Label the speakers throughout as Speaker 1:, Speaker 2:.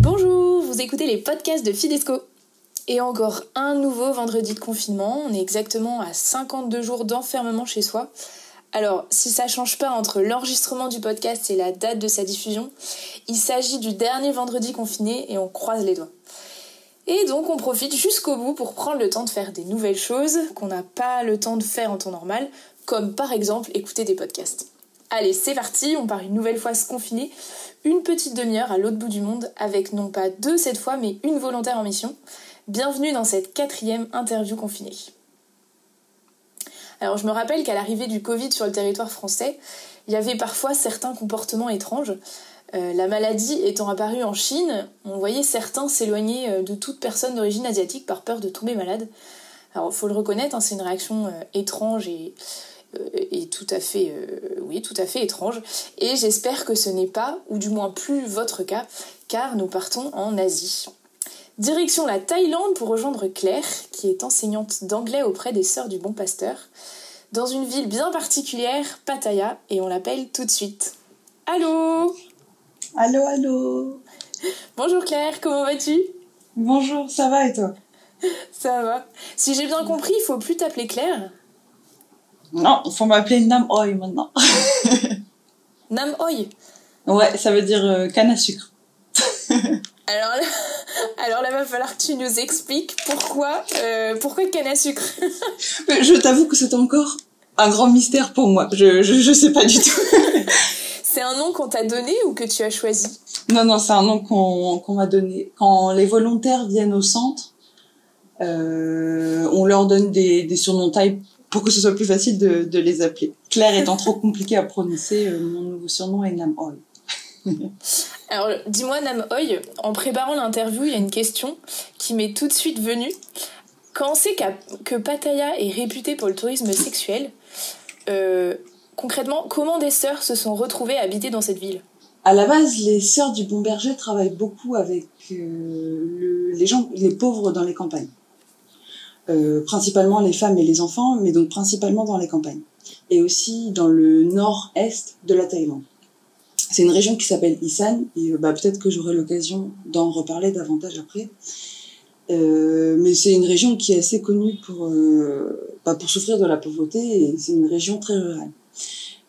Speaker 1: Bonjour, vous écoutez les podcasts de Fidesco. Et encore un nouveau vendredi de confinement. On est exactement à 52 jours d'enfermement chez soi. Alors, si ça change pas entre l'enregistrement du podcast et la date de sa diffusion, il s'agit du dernier vendredi confiné et on croise les doigts. Et donc, on profite jusqu'au bout pour prendre le temps de faire des nouvelles choses qu'on n'a pas le temps de faire en temps normal, comme par exemple écouter des podcasts. Allez, c'est parti, on part une nouvelle fois se confiner, une petite demi-heure à l'autre bout du monde, avec non pas deux cette fois, mais une volontaire en mission. Bienvenue dans cette quatrième interview confinée. Alors je me rappelle qu'à l'arrivée du Covid sur le territoire français, il y avait parfois certains comportements étranges. Euh, la maladie étant apparue en Chine, on voyait certains s'éloigner euh, de toute personne d'origine asiatique par peur de tomber malade. Alors il faut le reconnaître, hein, c'est une réaction euh, étrange et, et, tout à fait, oui, tout à fait étrange. Et j'espère que ce n'est pas, ou du moins plus votre cas, car nous partons en Asie. Direction la Thaïlande pour rejoindre Claire, qui est enseignante d'anglais auprès des Sœurs du Bon Pasteur, dans une ville bien particulière, Pattaya, et on l'appelle tout de suite. Allô?
Speaker 2: Allô, allô
Speaker 1: Bonjour Claire, comment vas-tu?
Speaker 2: Bonjour, ça va et toi?
Speaker 1: Ça va. Si j'ai bien compris, il faut plus t'appeler Claire?
Speaker 2: Non, il faut m'appeler Nam Oi maintenant.
Speaker 1: Nam Oi
Speaker 2: Ouais, ça veut dire euh, canne à sucre.
Speaker 1: Alors là, alors là, va falloir que tu nous expliques pourquoi, euh, pourquoi canne à sucre.
Speaker 2: je t'avoue que c'est encore un grand mystère pour moi. Je, je, je sais pas du tout.
Speaker 1: C'est un nom qu'on t'a donné ou que tu as choisi?
Speaker 2: Non, non, c'est un nom qu'on m'a donné. Quand les volontaires viennent au centre, euh, on leur donne des, des surnoms taille pour que ce soit plus facile de, de les appeler. Claire étant trop compliqué à prononcer, euh, mon nouveau surnom est Nam Oi.
Speaker 1: Alors, dis-moi, Nam Hoy, en préparant l'interview, il y a une question qui m'est tout de suite venue. Quand on sait que Pattaya est réputé pour le tourisme sexuel, euh, concrètement, comment des sœurs se sont retrouvées à habiter dans cette ville?
Speaker 2: À la base, les sœurs du Bon Berger travaillent beaucoup avec euh, les pauvres dans les campagnes. Euh, principalement les femmes et les enfants, mais donc principalement dans les campagnes. Et aussi dans le nord-est de la Thaïlande. C'est une région qui s'appelle Isan, et bah, peut-être que j'aurai l'occasion d'en reparler davantage après. Euh, mais c'est une région qui est assez connue pour, euh, bah, pour souffrir de la pauvreté, et c'est une région très rurale.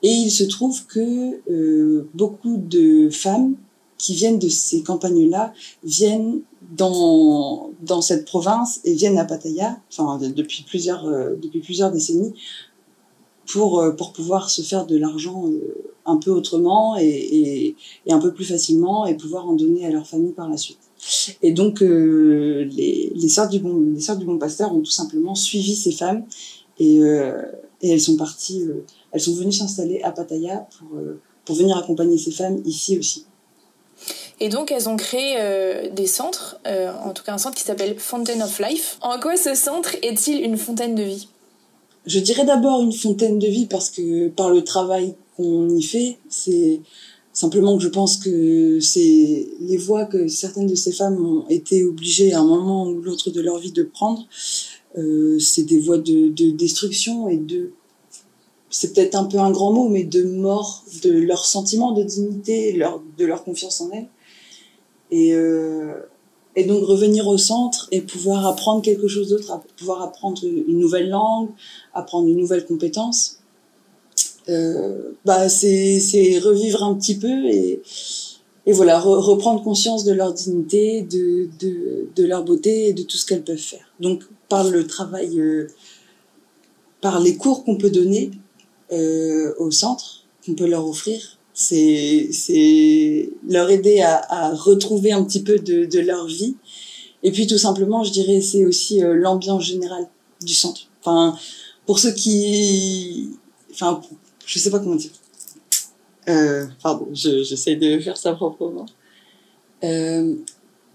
Speaker 2: Et il se trouve que euh, beaucoup de femmes qui viennent de ces campagnes-là viennent dans, dans cette province et viennent à Pattaya, enfin depuis plusieurs, euh, depuis plusieurs décennies, pour, euh, pour pouvoir se faire de l'argent un peu autrement et, et, et, un peu plus facilement et pouvoir en donner à leur famille par la suite. Et donc les, les sœurs du bon les sœurs du bon pasteur ont tout simplement suivi ces femmes et, euh, et elles sont parties euh, elles sont venues s'installer à Pattaya pour euh, pour venir accompagner ces femmes ici aussi.
Speaker 1: Et donc, elles ont créé euh, des centres, euh, en tout cas un centre qui s'appelle Fountain of Life. En quoi ce centre est-il une fontaine de vie?
Speaker 2: Je dirais d'abord une fontaine de vie parce que par le travail qu'on y fait, c'est simplement que je pense que c'est les voies que certaines de ces femmes ont été obligées à un moment ou l'autre de leur vie de prendre. Euh, c'est des voies de, de destruction et de c'est peut-être un peu un grand mot, mais de mort de leur sentiment de dignité, de leur confiance en elles. Et, euh, et donc revenir au centre et pouvoir apprendre quelque chose d'autre, pouvoir apprendre une nouvelle langue, apprendre une nouvelle compétence, euh, bah c'est revivre un petit peu et voilà re, reprendre conscience de leur dignité, de de de leur beauté et de tout ce qu'elles peuvent faire. Donc par le travail, euh, par les cours qu'on peut donner euh, au centre, qu'on peut leur offrir, c'est leur aider à, retrouver un petit peu de leur vie. Et puis tout simplement, je dirais, c'est aussi euh, l'ambiance générale du centre. Enfin, pour ceux qui, enfin, je sais pas comment dire. Pardon, j'essaie de faire ça proprement.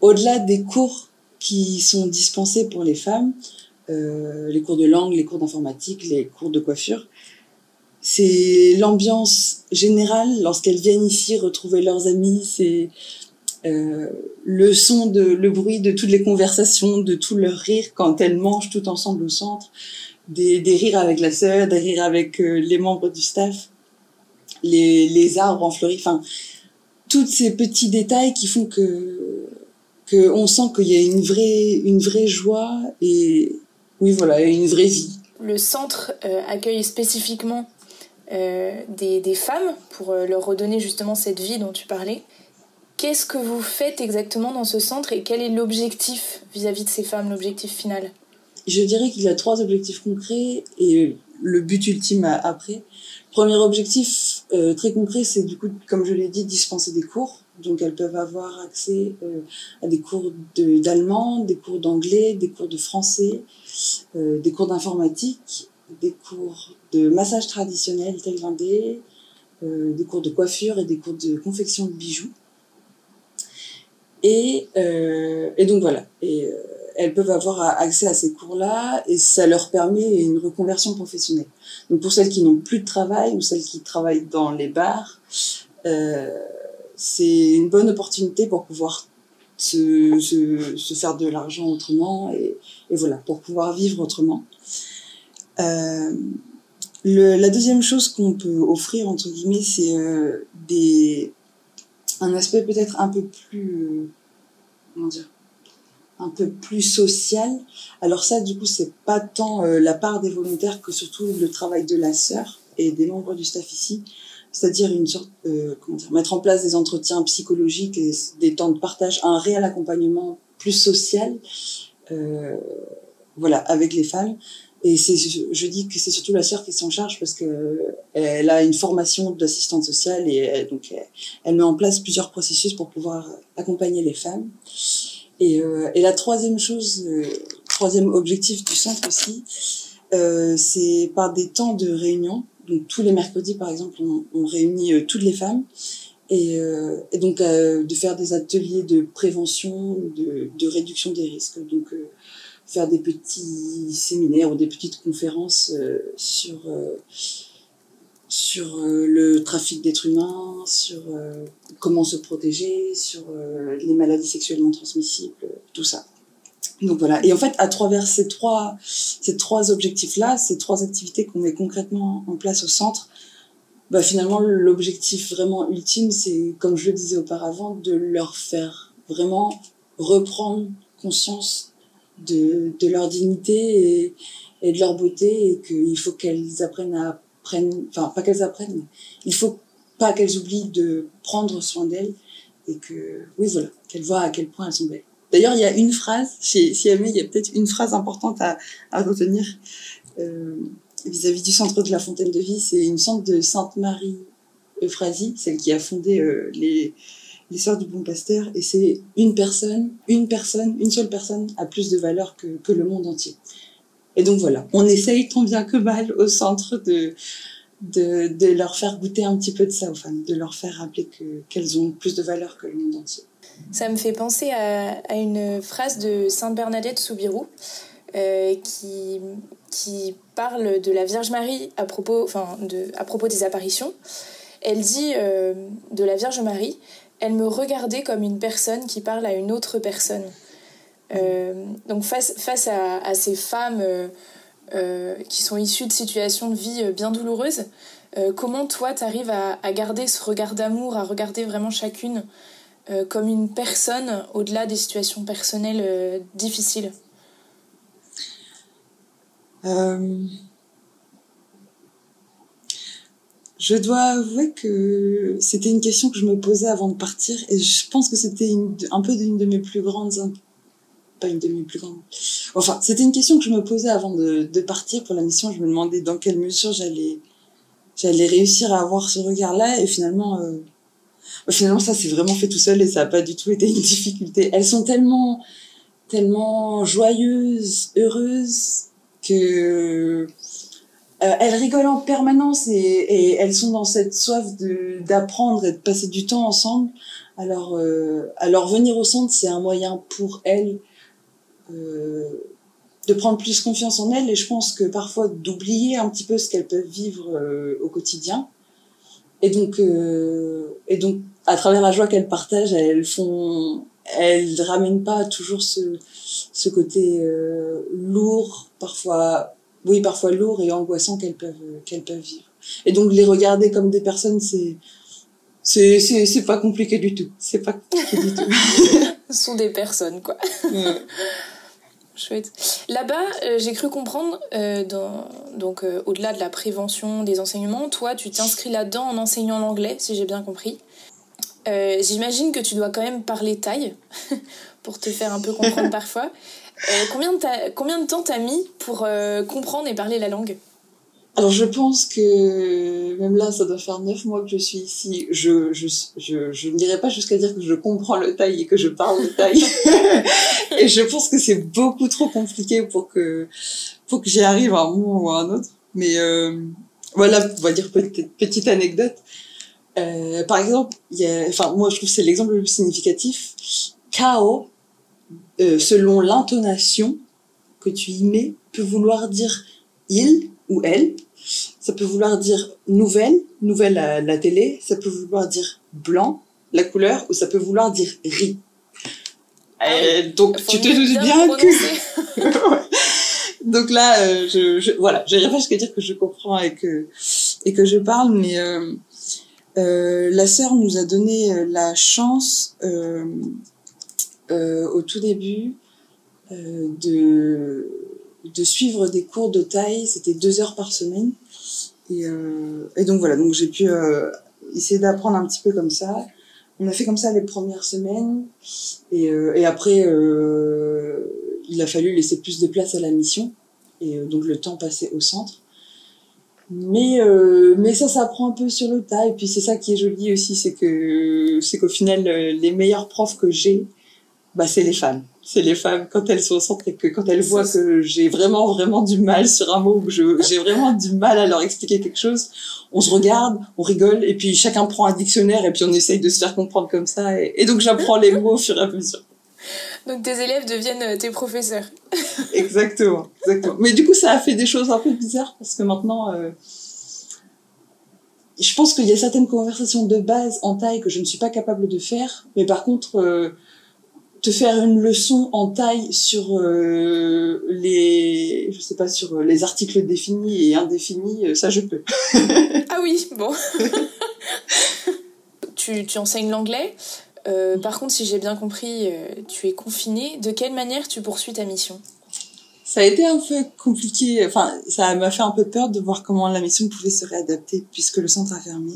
Speaker 2: Au-delà des cours qui sont dispensés pour les femmes, euh, les cours de langue, les cours d'informatique, les cours de coiffure, c'est l'ambiance générale lorsqu'elles viennent ici retrouver leurs amis, c'est euh, le son de le bruit de toutes les conversations, de tout leur rire quand elles mangent tout ensemble au centre, des, des rires avec la sœur, des rires avec les membres du staff, les, les arbres en fleuris, enfin, tous ces petits détails qui font que, que on sent qu'il y a une vraie, une vraie joie et, oui, voilà, une vraie vie.
Speaker 1: Le centre accueille spécifiquement euh, des, des, femmes pour euh, leur redonner justement cette vie dont tu parlais. Qu'est-ce que vous faites exactement dans ce centre et quel est l'objectif vis-à-vis de ces femmes, l'objectif final?
Speaker 2: Je dirais qu'il y a trois objectifs concrets et le but ultime après. Premier objectif euh, très concret, c'est du coup, comme je l'ai dit, dispenser des cours. Donc elles peuvent avoir accès euh, à des cours d'allemand, des cours d'anglais, des cours de français, euh, des cours d'informatique des cours de massage traditionnel thaïlandais, euh, des cours de coiffure et des cours de confection de bijoux. Et, et donc voilà. Et elles peuvent avoir accès à ces cours-là et ça leur permet une reconversion professionnelle. Donc pour celles qui n'ont plus de travail ou celles qui travaillent dans les bars, c'est une bonne opportunité pour pouvoir se, se, faire de l'argent autrement et, et, voilà, pour pouvoir vivre autrement. Euh, la deuxième chose qu'on peut offrir, entre guillemets, c'est euh, un aspect peut-être un peu plus, euh, comment dire, un peu plus social. Alors ça, du coup, c'est pas tant la part des volontaires que surtout le travail de la sœur et des membres du staff ici. C'est-à-dire une sorte, euh, comment dire, mettre en place des entretiens psychologiques et des temps de partage, un réel accompagnement plus social, euh, voilà, avec les femmes. Et c'est, je dis que c'est surtout la sœur qui s'en charge parce que elle a une formation d'assistante sociale et elle, donc elle, met en place plusieurs processus pour pouvoir accompagner les femmes. Et, euh, et la troisième chose, euh, troisième objectif du centre aussi, euh, c'est par des temps de réunion. Donc tous les mercredis, par exemple, on, réunit euh, toutes les femmes et, euh, donc de faire des ateliers de prévention, de, réduction des risques. Donc faire des petits séminaires ou des petites conférences euh, sur euh, euh, le trafic d'êtres humains, sur comment se protéger, sur les maladies sexuellement transmissibles, tout ça. Donc voilà. Et en fait, à travers ces trois, objectifs-là, ces trois activités qu'on met concrètement en place au centre, bah finalement, l'objectif vraiment ultime, c'est, comme je le disais auparavant, de leur faire vraiment reprendre conscience de, leur dignité et, de leur beauté et qu'il faut qu'elles apprennent à prendre, enfin pas qu'elles apprennent, mais il faut pas qu'elles oublient de prendre soin d'elles et que, oui voilà, qu'elles voient à quel point elles sont belles. D'ailleurs, il y a une phrase, si, si il y a peut-être une phrase importante à, retenir euh, vis-à-vis du centre de la Fontaine de Vie, c'est une centre de Sainte Marie Euphrasie, celle qui a fondé euh, les, les sœurs du bon pasteur, et c'est une personne, une personne, une seule personne a plus de valeur que, le monde entier. Et donc voilà, on essaye tant bien que mal au centre de, leur faire goûter un petit peu de ça aux femmes, de leur faire rappeler que, qu'elles ont plus de valeur que le monde entier.
Speaker 1: Ça me fait penser à, à une phrase de Sainte Bernadette Soubirou euh, qui, qui parle de la Vierge Marie à propos, enfin de, à propos des apparitions. Elle dit euh, de la Vierge Marie elle me regardait comme une personne qui parle à une autre personne. Euh, donc face, face à, à ces femmes qui sont issues de situations de vie bien douloureuses, comment toi tu arrives à, à, garder ce regard d'amour, à regarder vraiment chacune euh, comme une personne au-delà des situations personnelles difficiles.
Speaker 2: Je dois avouer que c'était une question que je me posais avant de partir et je pense que c'était un peu une de mes plus grandes pas une de mes plus grandes enfin c'était une question que je me posais avant de, partir pour la mission. Je me demandais dans quelle mesure j'allais j'allais réussir à avoir ce regard là et finalement euh, finalement ça s'est vraiment fait tout seul et ça n'a pas du tout été une difficulté elles sont tellement tellement joyeuses heureuses que euh, elles rigolent en permanence et, elles sont dans cette soif d'apprendre et de passer du temps ensemble. Alors, euh, alors venir au centre, c'est un moyen pour elles euh, de prendre plus confiance en elles et je pense que parfois d'oublier un petit peu ce qu'elles peuvent vivre au quotidien. Et donc, euh, et donc, à travers la joie qu'elles partagent, elles font, elles ramènent pas toujours ce, ce côté euh, lourd, parfois oui, parfois lourd et angoissant qu'elles peuvent, qu'elles peuvent vivre. Et donc, les regarder comme des personnes, c'est, c'est, c'est, c'est pas compliqué du tout. C'est pas compliqué du tout.
Speaker 1: Ce sont des personnes, quoi. Chouette. Là-bas, euh, j'ai cru comprendre, euh, dans, donc euh, au-delà de la prévention des enseignements, toi, tu t'inscris là-dedans en enseignant l'anglais, si j'ai bien compris. J'imagine que tu dois quand même parler taille pour te faire un peu comprendre parfois. combien, de combien de temps t'as mis pour comprendre et parler la langue?
Speaker 2: Alors je pense que même là, ça doit faire neuf mois que je suis ici. Je je je, je n'irai pas jusqu'à dire que je comprends le taille et que je parle le taille. et je pense que c'est beaucoup trop compliqué pour que pour que j'y arrive à un moment ou à un autre. Mais euh, voilà, on va dire petite petite anecdote. Euh, par exemple, il y a, enfin moi je trouve que c'est l'exemple le plus significatif. Kao, euh, selon l'intonation que tu y mets, peut vouloir dire il ou elle. Ça peut vouloir dire nouvelle, nouvelle à la télé. Ça peut vouloir dire blanc, la couleur, ou ça peut vouloir dire riz. Ah donc tu te doutes bien, que. donc là, euh, je, je, voilà, j'arrive pas jusqu'à dire que je comprends et que et que je parle, mais euh, euh, la sœur nous a donné euh, la chance euh, au tout début de de suivre des cours de taille, c'était deux heures par semaine. Et, euh, donc voilà, donc j'ai pu euh, essayer d'apprendre un petit peu comme ça. On a fait comme ça les premières semaines. Et, euh, après, il a fallu laisser plus de place à la mission. Et donc le temps passé au centre. Mais, mais ça s'apprend un peu sur le tas. Et puis c'est ça qui est joli aussi, c'est que c'est qu'au final, les meilleurs profs que j'ai, bah, c'est les femmes c'est les femmes quand elles sont au centre et que quand elles voient que j'ai vraiment vraiment du mal sur un mot ou que j'ai vraiment du mal à leur expliquer quelque chose, on se regarde, on rigole et puis chacun prend un dictionnaire et puis on essaye de se faire comprendre comme ça et, donc j'apprends les mots au fur et à mesure.
Speaker 1: Donc tes élèves deviennent euh, tes professeurs.
Speaker 2: exactement, exactement. Mais du coup ça a fait des choses un peu bizarres parce que maintenant euh, je pense qu'il y a certaines conversations de base en taille que je ne suis pas capable de faire, mais par contre euh, te faire une leçon en taille sur euh, les je sais pas sur les articles définis et indéfinis euh, ça je peux.
Speaker 1: Ah oui bon. Tu, tu enseignes l'anglais. Euh, par contre si j'ai bien compris euh, tu es confiné. De quelle manière tu poursuis ta mission?
Speaker 2: Ça a été un peu compliqué. Enfin ça m'a fait un peu peur de voir comment la mission pouvait se réadapter puisque le centre a fermé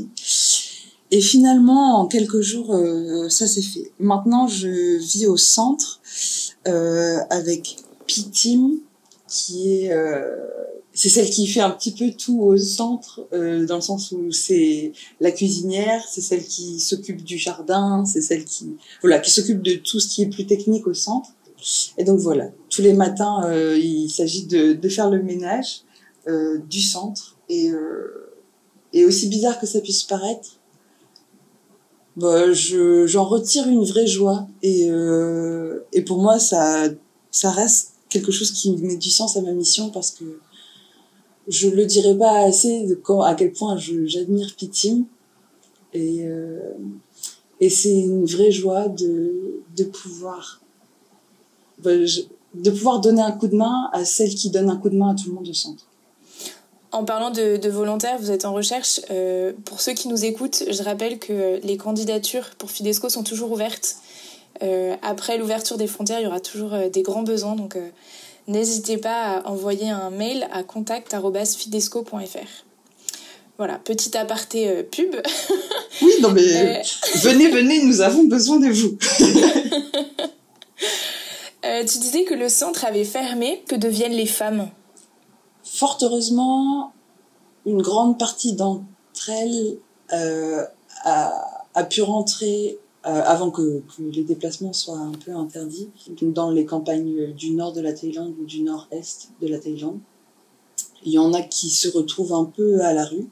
Speaker 2: et finalement, en quelques jours, euh, ça s'est fait. Maintenant, je vis au centre euh, avec Pitim, qui est euh, c'est celle qui fait un petit peu tout au centre, dans le sens où c'est la cuisinière, c'est celle qui s'occupe du jardin, c'est celle qui voilà qui s'occupe de tout ce qui est plus technique au centre. Et donc voilà, tous les matins, il s'agit de, faire le ménage du centre et aussi bizarre que ça puisse paraître, bah, je j'en retire une vraie joie et euh, et pour moi ça ça reste quelque chose qui met du sens à ma mission parce que je le dirais pas assez de quand à quel point j'admire Pitim et euh, et c'est une vraie joie de de pouvoir bah, de pouvoir donner un coup de main à celle qui donne un coup de main à tout le monde au centre.
Speaker 1: En parlant de, de, volontaires, vous êtes en recherche. Euh, pour ceux qui nous écoutent, je rappelle que les candidatures pour Fidesco sont toujours ouvertes. Euh, après l'ouverture des frontières, il y aura toujours euh, des grands besoins. Donc euh, n'hésitez pas à envoyer un mail à contact.fidesco.fr. Voilà, petit aparté pub.
Speaker 2: oui, non mais venez, venez, nous avons besoin de vous.
Speaker 1: tu disais que le centre avait fermé. Que deviennent les femmes?
Speaker 2: Fort heureusement, une grande partie d'entre elles euh, a, pu rentrer euh, avant que, que, les déplacements soient un peu interdits, dans les campagnes du nord de la Thaïlande ou du nord-est de la Thaïlande. Il y en a qui se retrouvent un peu à la rue.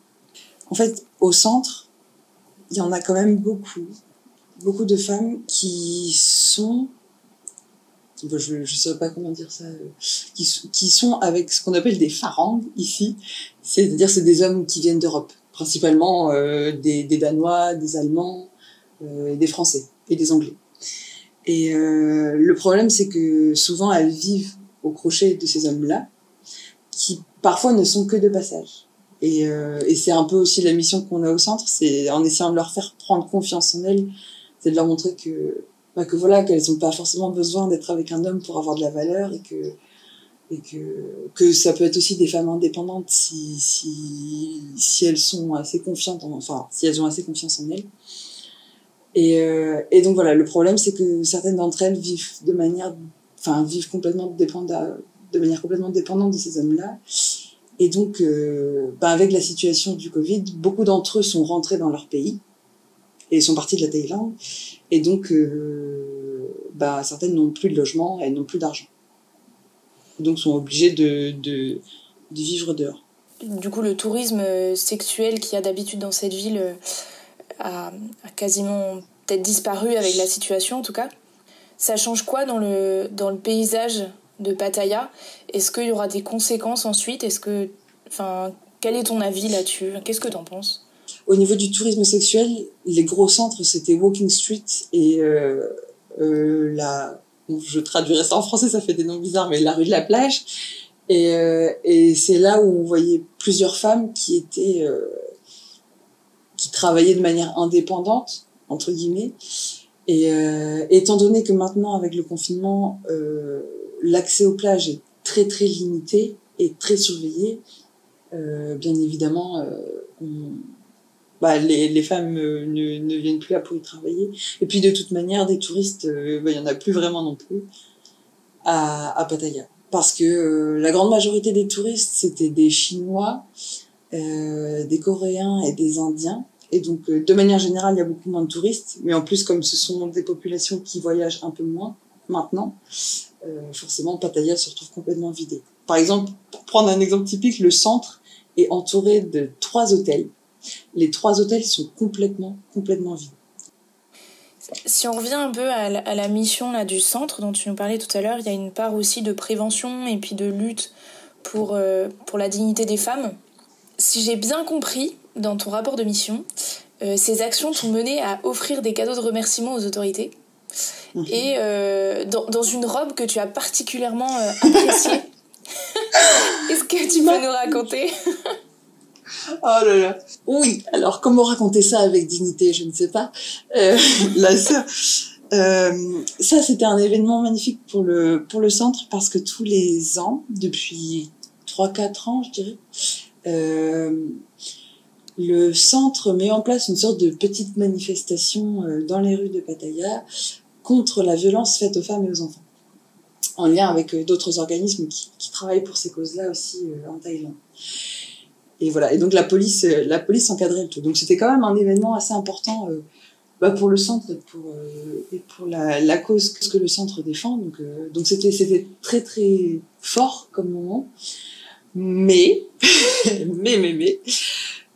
Speaker 2: En fait, au centre, il y en a quand même beaucoup, beaucoup de femmes qui sont je ne sais pas comment dire ça, euh, qui, sont avec ce qu'on appelle des farangs ici, c'est-à-dire c'est des hommes qui viennent d'Europe, principalement euh, des, Danois, des Allemands, euh, des Français et des Anglais. Et le problème, c'est que souvent elles vivent au crochet de ces hommes-là, qui parfois ne sont que de passage. Et c'est un peu aussi la mission qu'on a au centre, c'est en essayant de leur faire prendre confiance en elles, c'est de leur montrer que bah, que voilà qu'elles n'ont pas forcément besoin d'être avec un homme pour avoir de la valeur et que que ça peut être aussi des femmes indépendantes si si elles sont assez confiantes en, enfin si elles ont assez confiance en elles. Et, euh, donc voilà, le problème c'est que certaines d'entre elles vivent de manière, enfin vivent complètement dépendant, de manière complètement dépendante de ces hommes-là. Et donc, euh, bah avec la situation du Covid, beaucoup d'entre eux sont rentrés dans leur pays et sont partis de la Thaïlande. Et donc, euh, bah, certaines n'ont plus de logement et n'ont plus d'argent. Donc, sont obligées de, de, vivre dehors.
Speaker 1: Du coup, le tourisme sexuel qu'il y a d'habitude dans cette ville euh, a, a quasiment peut-être disparu avec la situation, en tout cas. Ça change quoi dans le, dans le paysage de Pattaya? Est-ce qu'il y aura des conséquences ensuite? Est-ce que, enfin, quel est ton avis là-dessus? Qu'est-ce que tu en penses?
Speaker 2: Au niveau du tourisme sexuel, les gros centres c'était Walking Street et euh, euh, la, je traduirais ça en français, ça fait des noms bizarres, mais la rue de la plage. Et, euh, c'est là où on voyait plusieurs femmes qui étaient qui travaillaient de manière indépendante entre guillemets. Et étant donné que maintenant avec le confinement l'accès aux plages est très très limité et très surveillé. Bien évidemment, on, bah, les, les femmes euh, ne, ne, viennent plus là pour y travailler. Et puis de toute manière, des touristes, euh, bah, il y en a plus vraiment non plus à, à Pattaya. Parce que euh, la grande majorité des touristes, c'était des Chinois, des Coréens et des Indiens. Et donc, de manière générale, il y a beaucoup moins de touristes. Mais en plus, comme ce sont des populations qui voyagent un peu moins maintenant, forcément Pattaya se retrouve complètement vidé. Par exemple, pour prendre un exemple typique, le centre est entouré de trois hôtels. Les trois hôtels sont complètement, complètement vides.
Speaker 1: Si on revient un peu à la, à la, mission là, du centre dont tu nous parlais tout à l'heure, il y a une part aussi de prévention et puis de lutte pour, euh, pour la dignité des femmes. Si j'ai bien compris dans ton rapport de mission, euh, ces actions t'ont mené à offrir des cadeaux de remerciement aux autorités mmh. et euh, dans, dans, une robe que tu as particulièrement appréciée. Est-ce que tu peux nous raconter?
Speaker 2: Oh là là. Oui, alors comment raconter ça avec dignité, je ne sais pas. Euh. Euh, ça, c'était un événement magnifique pour le, centre parce que tous les ans, depuis 3-4 ans, je dirais, euh, le centre met en place une sorte de petite manifestation dans les rues de Pattaya contre la violence faite aux femmes et aux enfants, en lien avec d'autres organismes qui, travaillent pour ces causes-là aussi en Thaïlande. Et voilà. Et donc la police, la police encadrait le tout. Donc c'était quand même un événement assez important euh, bah, pour le centre pour, euh, et pour la, cause que le centre défend. Donc euh, donc c'était c'était très très fort comme moment. Mais mais mais mais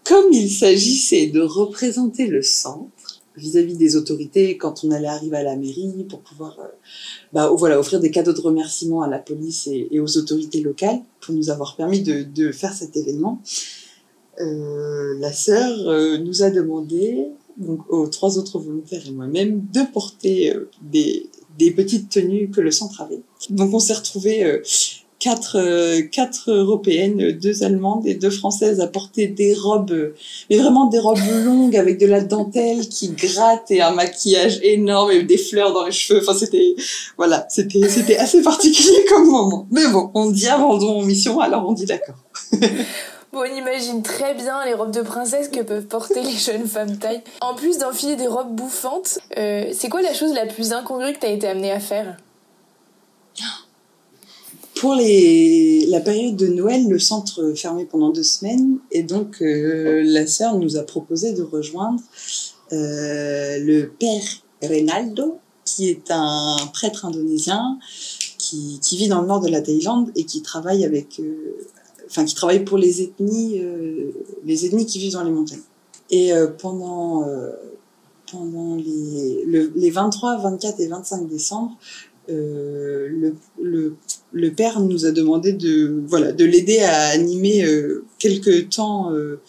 Speaker 2: comme il s'agissait de représenter le centre vis-à-vis -vis des autorités quand on allait arriver à la mairie pour pouvoir euh, bah, voilà, offrir des cadeaux de remerciement à la police et, aux autorités locales pour nous avoir permis de, faire cet événement. Euh, la sœur euh, nous a demandé, donc aux trois autres volontaires et moi-même, de porter des, des petites tenues que le centre avait. Donc on s'est retrouvés quatre, euh, quatre européennes, deux allemandes et deux françaises à porter des robes, mais vraiment des robes longues avec de la dentelle qui gratte et un maquillage énorme et des fleurs dans les cheveux. Enfin, c'était, voilà, c'était, c'était assez particulier comme moment. Mais bon, on dit abandon en mission, alors on dit d'accord.
Speaker 1: Bon, on imagine très bien les robes de princesse que peuvent porter les jeunes femmes taille. En plus d'enfiler des robes bouffantes, euh, c'est quoi la chose la plus incongrue que tu as été amenée à faire?
Speaker 2: Pour la période de Noël, le centre fermé pendant deux semaines et donc euh, la sœur nous a proposé de rejoindre euh, le père Reynaldo, qui est un prêtre indonésien qui, vit dans le nord de la Thaïlande et qui travaille avec, euh, enfin qui travaille pour les ethnies, les ethnies qui vivent dans les montagnes. Et pendant pendant les, le, les 23, 24 et 25 décembre, euh, le, père nous a demandé de voilà de l'aider à animer euh, quelques temps euh,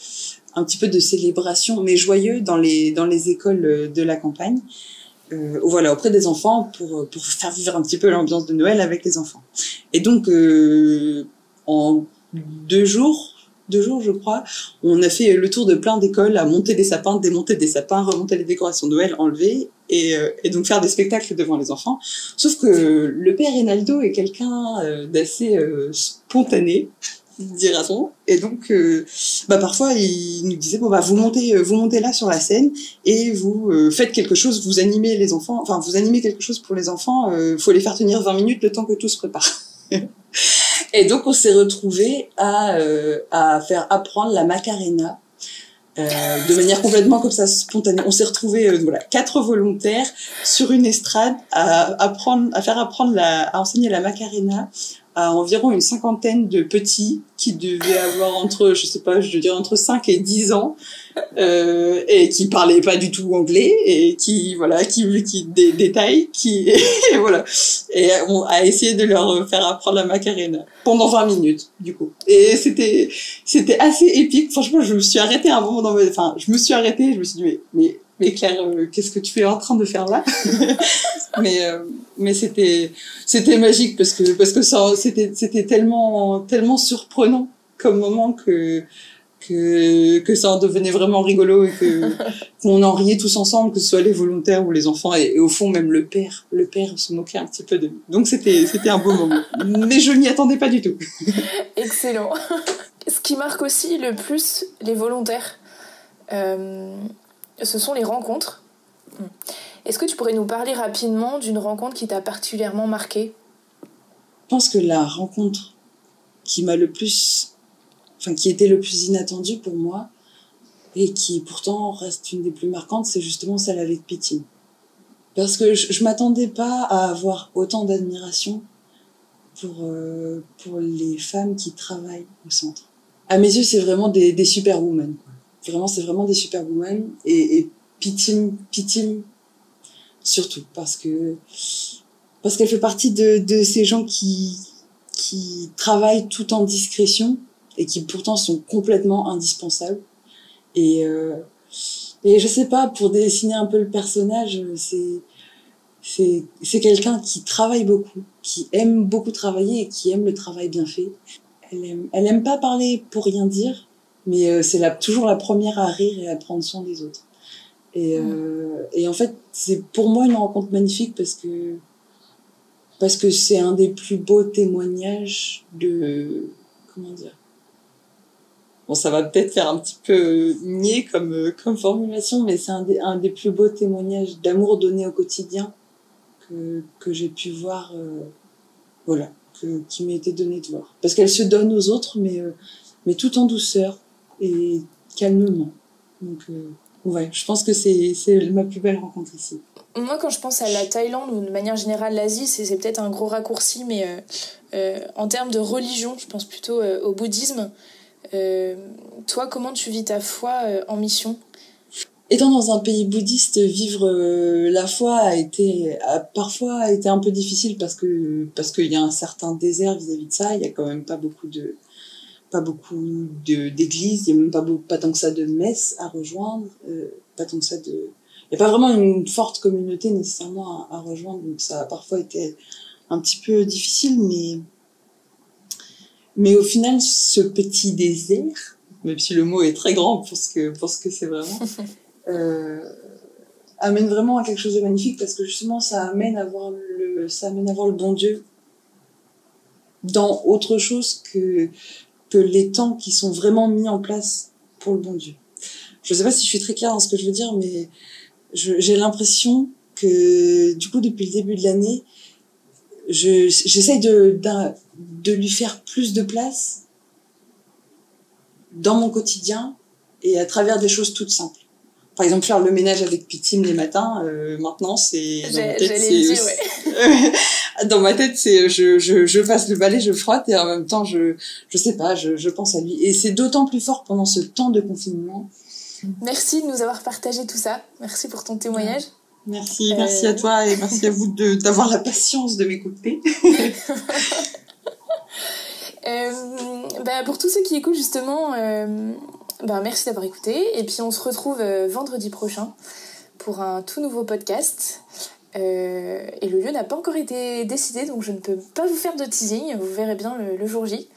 Speaker 2: un petit peu de célébration mais joyeux dans les dans les écoles de la campagne euh, voilà auprès des enfants pour pour faire vivre un petit peu l'ambiance de Noël avec les enfants et donc euh, en deux jours, deux jours, je crois. On a fait le tour de plein d'écoles à monter des sapins, démonter des sapins, remonter les décorations de Noël, enlever et, euh, et donc faire des spectacles devant les enfants. Sauf que le père Rinaldo est quelqu'un euh, d'assez euh, spontané dira-t-on. Et donc, bah parfois, il nous disait bon bah vous montez, vous montez là sur la scène et vous faites quelque chose, vous animez les enfants, enfin vous animez quelque chose pour les enfants. Il faut les faire tenir 20 minutes le temps que tout se prépare. Et donc, on s'est retrouvé à, euh, à faire apprendre la Macarena. Euh, de manière complètement comme ça spontanée. On s'est retrouvé euh, voilà quatre volontaires sur une estrade à apprendre, à faire apprendre la, à enseigner la Macarena à environ une cinquantaine de petits qui devaient avoir entre, je sais pas, je veux dire entre 5 et 10 ans, euh, et qui parlaient pas du tout anglais, et qui, voilà, qui, qui des détails, qui, et voilà. Et on a essayé de leur faire apprendre la Macarena pendant 20 minutes, du coup. Et c'était, c'était assez épique. Franchement, je me suis arrêtée à un moment dans ma, enfin, je me suis arrêtée, je me suis dit, mais, mais mais Claire, euh, qu'est-ce que tu es en train de faire là? Mais euh, mais c'était c'était magique parce que parce que ça c'était c'était tellement tellement surprenant comme moment que que que ça en devenait vraiment rigolo et que qu'on en riait tous ensemble, que ce soit les volontaires ou les enfants et, au fond même le père, le père se moquait un petit peu de nous. Donc c'était c'était un beau moment. Mais je n'y attendais pas du tout.
Speaker 1: Excellent. Ce qui marque aussi le plus les volontaires. Euh, ce sont les rencontres. Est-ce que tu pourrais nous parler rapidement d'une rencontre qui t'a particulièrement marqué
Speaker 2: Je pense que la rencontre qui m'a le plus, qui était le plus inattendue pour moi et qui pourtant reste une des plus marquantes, c'est justement celle avec Pity. Parce que je, je m'attendais pas à avoir autant d'admiration pour, euh, pour les femmes qui travaillent au centre. À mes yeux, c'est vraiment des, des superwomen. Vraiment, c'est vraiment des superwomen. Et, et Pitim, Pitim, surtout, parce que, parce qu'elle fait partie de, de ces gens qui, qui travaillent tout en discrétion et qui pourtant sont complètement indispensables. Et, euh, et je sais pas, pour dessiner un peu le personnage, c'est, c'est, c'est quelqu'un qui travaille beaucoup, qui aime beaucoup travailler et qui aime le travail bien fait. Elle aime, elle aime pas parler pour rien dire, mais euh, c'est la, toujours la première à rire et à prendre soin des autres. Et, euh, et en fait, c'est pour moi une rencontre magnifique parce que parce que c'est un des plus beaux témoignages de comment dire. Bon, ça va peut-être faire un petit peu nier comme comme formulation, mais c'est un des un des plus beaux témoignages d'amour donné au quotidien que que j'ai pu voir. Euh, voilà, que, qui m'a été donné de voir. Parce qu'elle se donne aux autres, mais euh, mais tout en douceur, et calmement. Donc, euh, ouais, je pense que c'est ma plus belle rencontre ici.
Speaker 1: Moi, quand je pense à la Thaïlande ou de manière générale l'Asie, c'est peut-être un gros raccourci, mais euh, euh, en termes de religion, je pense plutôt au bouddhisme. Toi, comment tu vis ta foi en mission?
Speaker 2: Étant dans un pays bouddhiste, vivre la foi a été parfois a été un peu difficile parce que parce qu'il y a un certain désert vis-à-vis -vis de ça. Il y a quand même pas beaucoup de pas beaucoup d'églises, il n'y a même pas, pas tant que ça de messes à rejoindre, euh, pas tant que ça de... Il n'y a pas vraiment une forte communauté nécessairement à, rejoindre, donc ça a parfois été un petit peu difficile, mais, mais au final, ce petit désert, même si le mot est très grand pour ce que, pour ce que c'est vraiment, euh, amène vraiment à quelque chose de magnifique parce que justement, ça amène à voir le, ça amène à voir le bon Dieu dans autre chose que que les temps qui sont vraiment mis en place pour le bon Dieu. Je ne sais pas si je suis très claire dans ce que je veux dire, mais j'ai l'impression que du coup depuis le début de l'année, j'essaye de, de lui faire plus de place dans mon quotidien et à travers des choses toutes simples. Par exemple, faire le ménage avec Pitim les matins, euh, maintenant, c'est... dans ma tête, c'est je, je, je passe le balai, je frotte et en même temps, je, je sais pas, je, je pense à lui. Et c'est d'autant plus fort pendant ce temps de confinement.
Speaker 1: Merci de nous avoir partagé tout ça. Merci pour ton témoignage.
Speaker 2: Merci, merci à toi et merci à vous d'avoir la patience de m'écouter.
Speaker 1: euh, bah pour tous ceux qui écoutent justement, euh, bah merci d'avoir écouté et puis on se retrouve euh, vendredi prochain pour un tout nouveau podcast. Euh, et le lieu n'a pas encore été décidé, donc je ne peux pas vous faire de teasing, vous verrez bien le, jour J.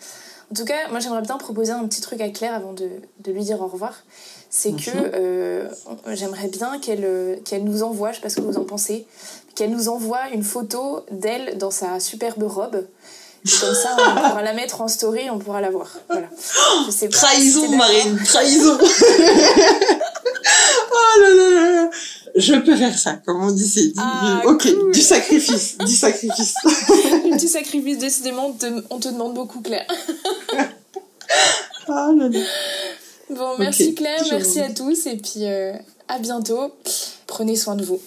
Speaker 1: En tout cas, moi j'aimerais bien proposer un petit truc à Claire avant de, de lui dire au revoir. C'est que euh, j'aimerais bien qu'elle euh, qu'elle nous envoie, je sais pas ce que vous en pensez, qu'elle nous envoie une photo d'elle dans sa superbe robe. Et comme ça, on pourra la mettre en story, on pourra la voir. Voilà. Je sais pas si
Speaker 2: Trahison. Marine, trahison. oh là là là là. Je peux faire ça, comme on dit, c'est dit.
Speaker 1: Ah,
Speaker 2: ok,
Speaker 1: cool.
Speaker 2: du sacrifice, du sacrifice.
Speaker 1: Petit sacrifice, décidément, on te, on te demande beaucoup, Claire.
Speaker 2: Ah là là.
Speaker 1: Bon, merci Claire, merci à tous, et puis euh, à bientôt. Prenez soin de vous.